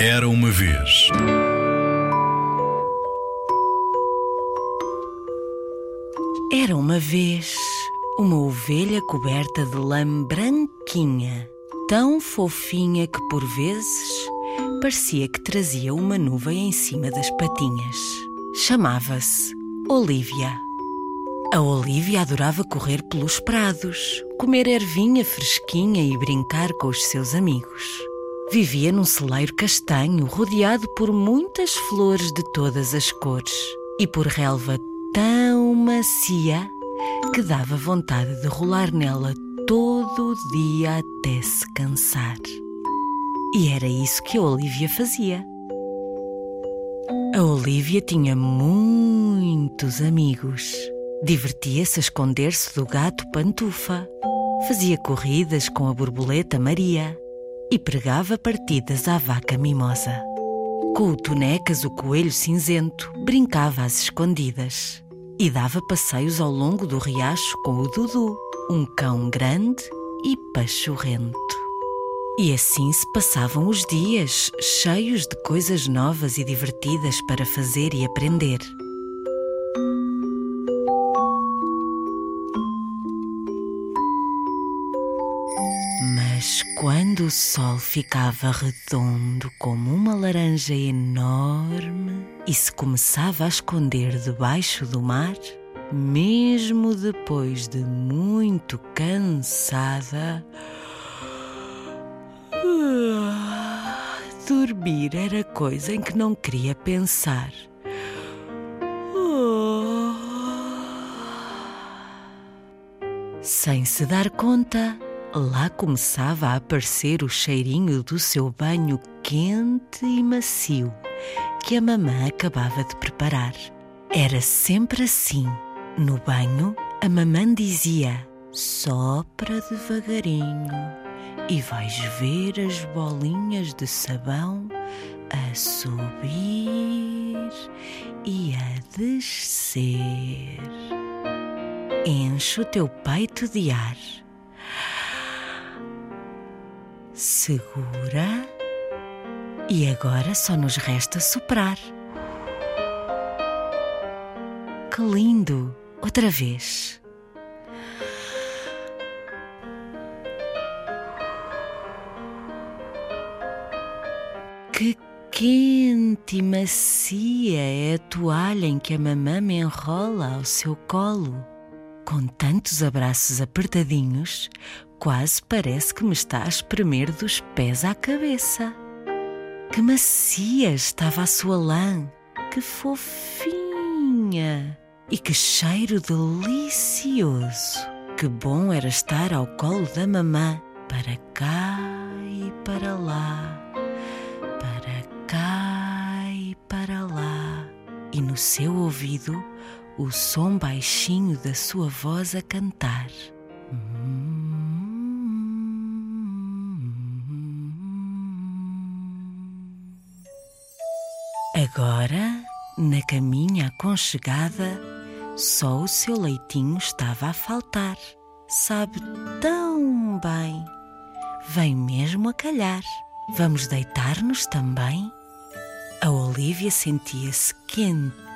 Era uma vez. Era uma vez uma ovelha coberta de lã branquinha, tão fofinha que por vezes parecia que trazia uma nuvem em cima das patinhas. Chamava-se Olívia. A Olívia adorava correr pelos prados, comer ervinha fresquinha e brincar com os seus amigos. Vivia num celeiro castanho rodeado por muitas flores de todas as cores e por relva tão macia que dava vontade de rolar nela todo o dia até se cansar. E era isso que a Olívia fazia. A Olívia tinha muitos amigos. Divertia-se a esconder-se do gato Pantufa. Fazia corridas com a borboleta Maria e pregava partidas à vaca Mimosa. Com o Tonecas, o coelho cinzento, brincava às escondidas e dava passeios ao longo do riacho com o Dudu, um cão grande e pachorrento. E assim se passavam os dias, cheios de coisas novas e divertidas para fazer e aprender. Quando o sol ficava redondo como uma laranja enorme e se começava a esconder debaixo do mar, mesmo depois de muito cansada, ah, dormir era coisa em que não queria pensar. Ah. Sem se dar conta, lá começava a aparecer o cheirinho do seu banho quente e macio que a mamã acabava de preparar. Era sempre assim. No banho, a mamã dizia: sopra devagarinho e vais ver as bolinhas de sabão a subir e a descer. Enche o teu peito de ar. Segura. E agora só nos resta soprar. Que lindo! Outra vez. Que quente e macia é a toalha em que a mamã me enrola ao seu colo. Com tantos abraços apertadinhos, quase parece que me está a espremer dos pés à cabeça. Que macia estava a sua lã, que fofinha e que cheiro delicioso. Que bom era estar ao colo da mamã, para cá e para lá, para cá e para lá, e no seu ouvido o som baixinho da sua voz a cantar. Agora, na caminha aconchegada, só o seu leitinho estava a faltar. Sabe tão bem. Vem mesmo a calhar. Vamos deitar-nos também? A Olívia sentia-se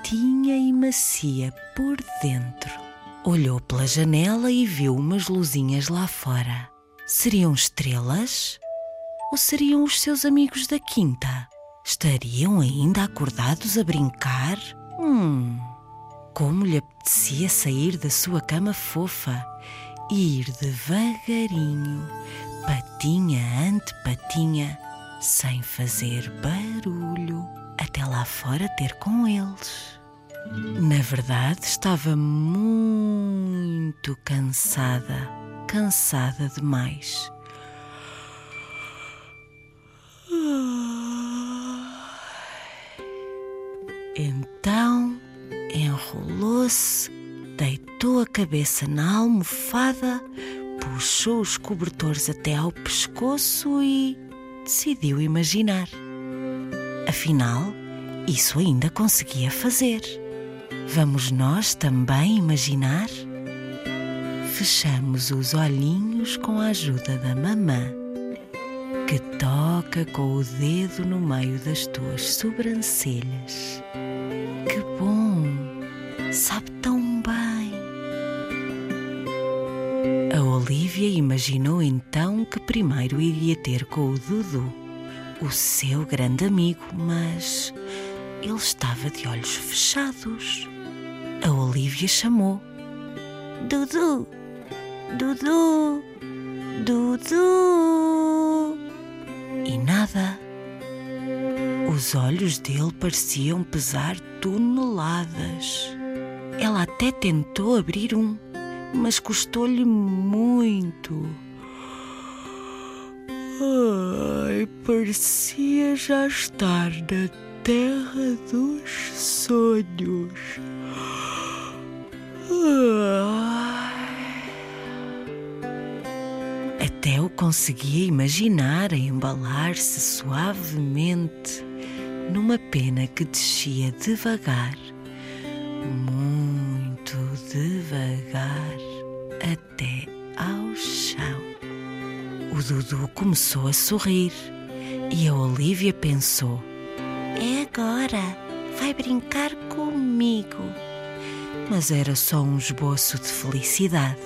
quentinha e macia por dentro. Olhou pela janela e viu umas luzinhas lá fora. Seriam estrelas? Ou seriam os seus amigos da quinta? Estariam ainda acordados a brincar? Hum, como lhe apetecia sair da sua cama fofa e ir devagarinho, patinha ante patinha, sem fazer barulho, até lá fora ter com eles. Na verdade, estava muito cansada, cansada demais. Então enrolou-se, deitou a cabeça na almofada, puxou os cobertores até ao pescoço e decidiu imaginar. Afinal, isso ainda conseguia fazer. Vamos nós também imaginar? Fechamos os olhinhos com a ajuda da mamã, que toca com o dedo no meio das tuas sobrancelhas. Que bom! Sabe tão bem! A Olivia imaginou então que primeiro iria ter com o Dudu, o seu grande amigo, mas ele estava de olhos fechados. A Olivia chamou: Dudu, Dudu, Dudu. E nada. Os olhos dele pareciam pesar toneladas. Ela até tentou abrir um, mas custou-lhe muito. Ai, parecia já estar na terra dos sonhos. Até o conseguia imaginar a embalar-se suavemente numa pena que descia devagar, muito devagar, até ao chão. O Dudu começou a sorrir e a Olivia pensou: agora, vai brincar comigo. Mas era só um esboço de felicidade.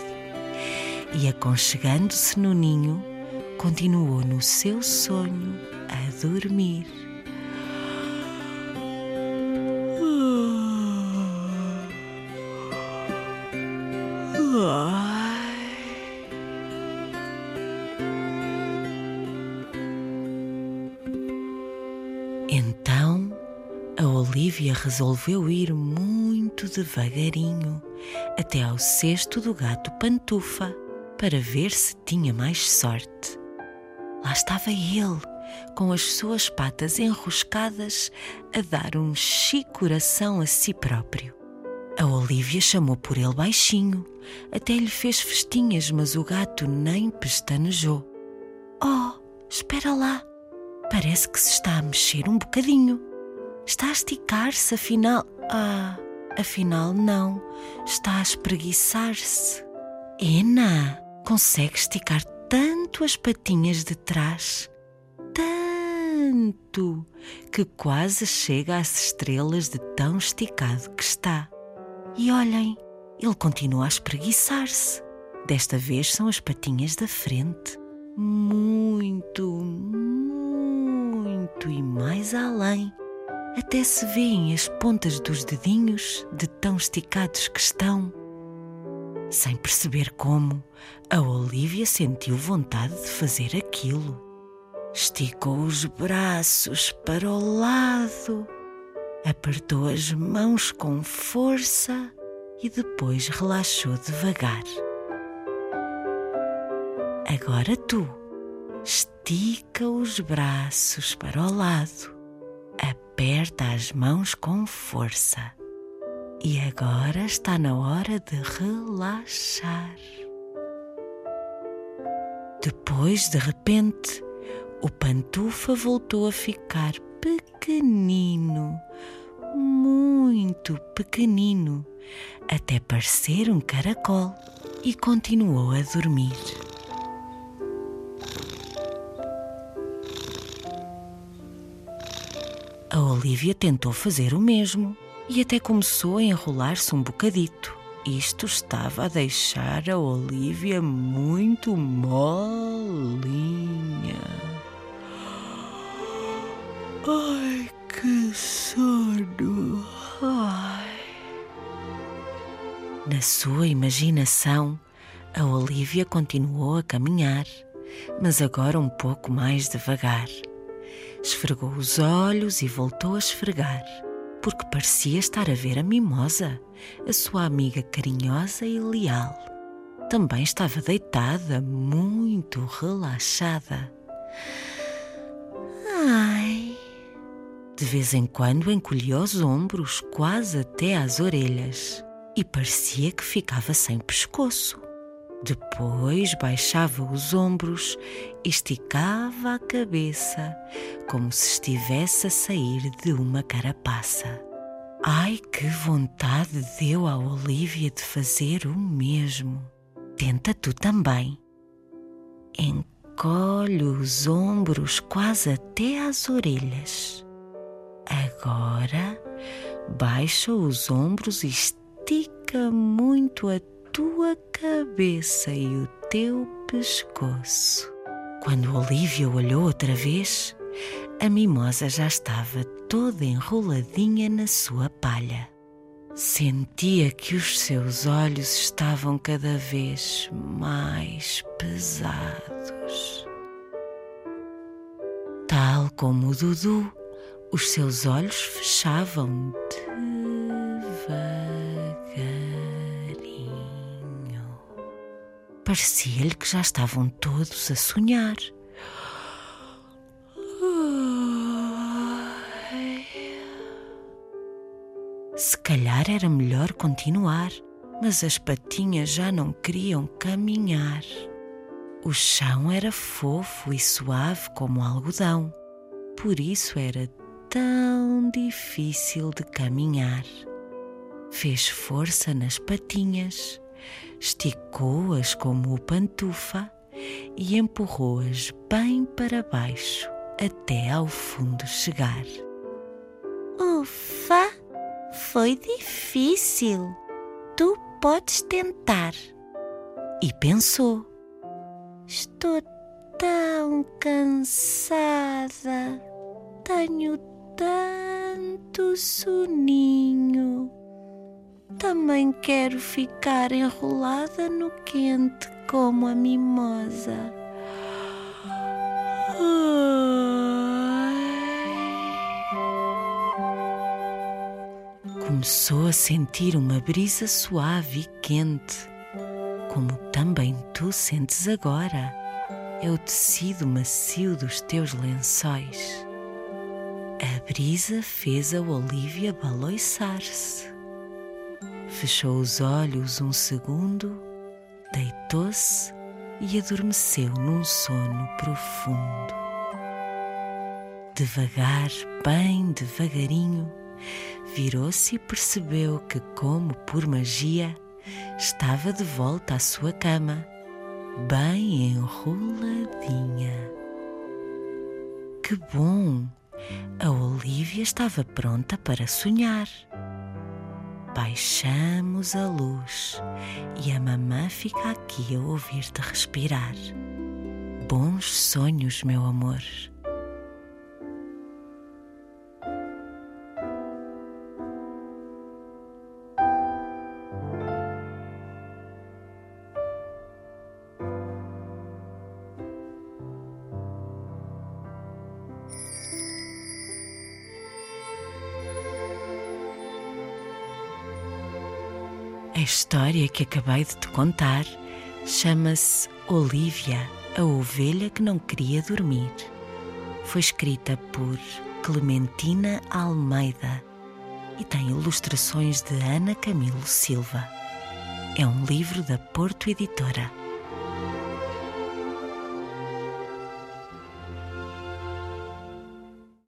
E aconchegando-se no ninho, continuou no seu sonho a dormir. Então Olivia resolveu ir muito devagarinho até ao cesto do gato Pantufa para ver se tinha mais sorte. Lá estava ele, com as suas patas enroscadas, a dar um chicoração a si próprio. A Olivia chamou por ele baixinho, até lhe fez festinhas, mas o gato nem pestanejou. Oh, espera lá! Parece que se está a mexer um bocadinho. Está a esticar-se, afinal. Ah, afinal não. Está a espreguiçar-se. Ena, consegue esticar tanto as patinhas de trás, tanto, que quase chega às estrelas de tão esticado que está. E olhem, ele continua a espreguiçar-se. Desta vez são as patinhas da frente. Muito, muito e mais além. Até se vêem as pontas dos dedinhos de tão esticados que estão. Sem perceber como, a Olivia sentiu vontade de fazer aquilo. Esticou os braços para o lado, apertou as mãos com força e depois relaxou devagar. Agora tu, estica os braços para o lado, aperta as mãos com força. E agora está na hora de relaxar. Depois, de repente, o pantufa voltou a ficar pequenino, muito pequenino, até parecer um caracol e continuou a dormir. Olivia tentou fazer o mesmo e até começou a enrolar-se um bocadito. Isto estava a deixar a Olivia muito molinha. Ai, que sono! Ai. Na sua imaginação, a Olivia continuou a caminhar, mas agora um pouco mais devagar. Esfregou os olhos e voltou a esfregar porque parecia estar a ver a mimosa, a sua amiga carinhosa e leal. Também estava deitada, muito relaxada. Ai! De vez em quando encolhia os ombros quase até às orelhas e parecia que ficava sem pescoço. Depois baixava os ombros esticava a cabeça, como se estivesse a sair de uma carapaça. Ai, que vontade deu à Olivia de fazer o mesmo. Tenta tu também. encolhe os ombros quase até às orelhas. Agora baixa os ombros e estica muito a tua cabeça e o teu pescoço. Quando Olivia olhou outra vez, a mimosa já estava toda enroladinha na sua palha. Sentia que os seus olhos estavam cada vez mais pesados. Tal como o Dudu, os seus olhos fechavam devagarinho. Parecia-lhe que já estavam todos a sonhar. Se calhar era melhor continuar, mas as patinhas já não queriam caminhar. O chão era fofo e suave como algodão, por isso era tão difícil de caminhar. Fez força nas patinhas, esticou-as como pantufa e empurrou-as bem para baixo até ao fundo chegar. Ufa! Foi difícil. Tu podes tentar. E pensou: Estou tão cansada. Tenho tanto soninho. Também quero ficar enrolada no quente como a mimosa. começou a sentir uma brisa suave e quente, como também tu sentes agora. É o tecido macio dos teus lençóis. A brisa fez a Olivia baloiçar-se. Fechou os olhos um segundo, deitou-se e adormeceu num sono profundo. Devagar, bem devagarinho, virou-se e percebeu que, como por magia, estava de volta à sua cama, bem enroladinha. Que bom! A Olivia estava pronta para sonhar. Baixamos a luz e a mamã fica aqui a ouvir-te respirar. Bons sonhos, meu amor. A história que acabei de te contar chama-se Olivia, a ovelha que não queria dormir. Foi escrita por Clementina Almeida e tem ilustrações de Ana Camilo Silva. É um livro da Porto Editora.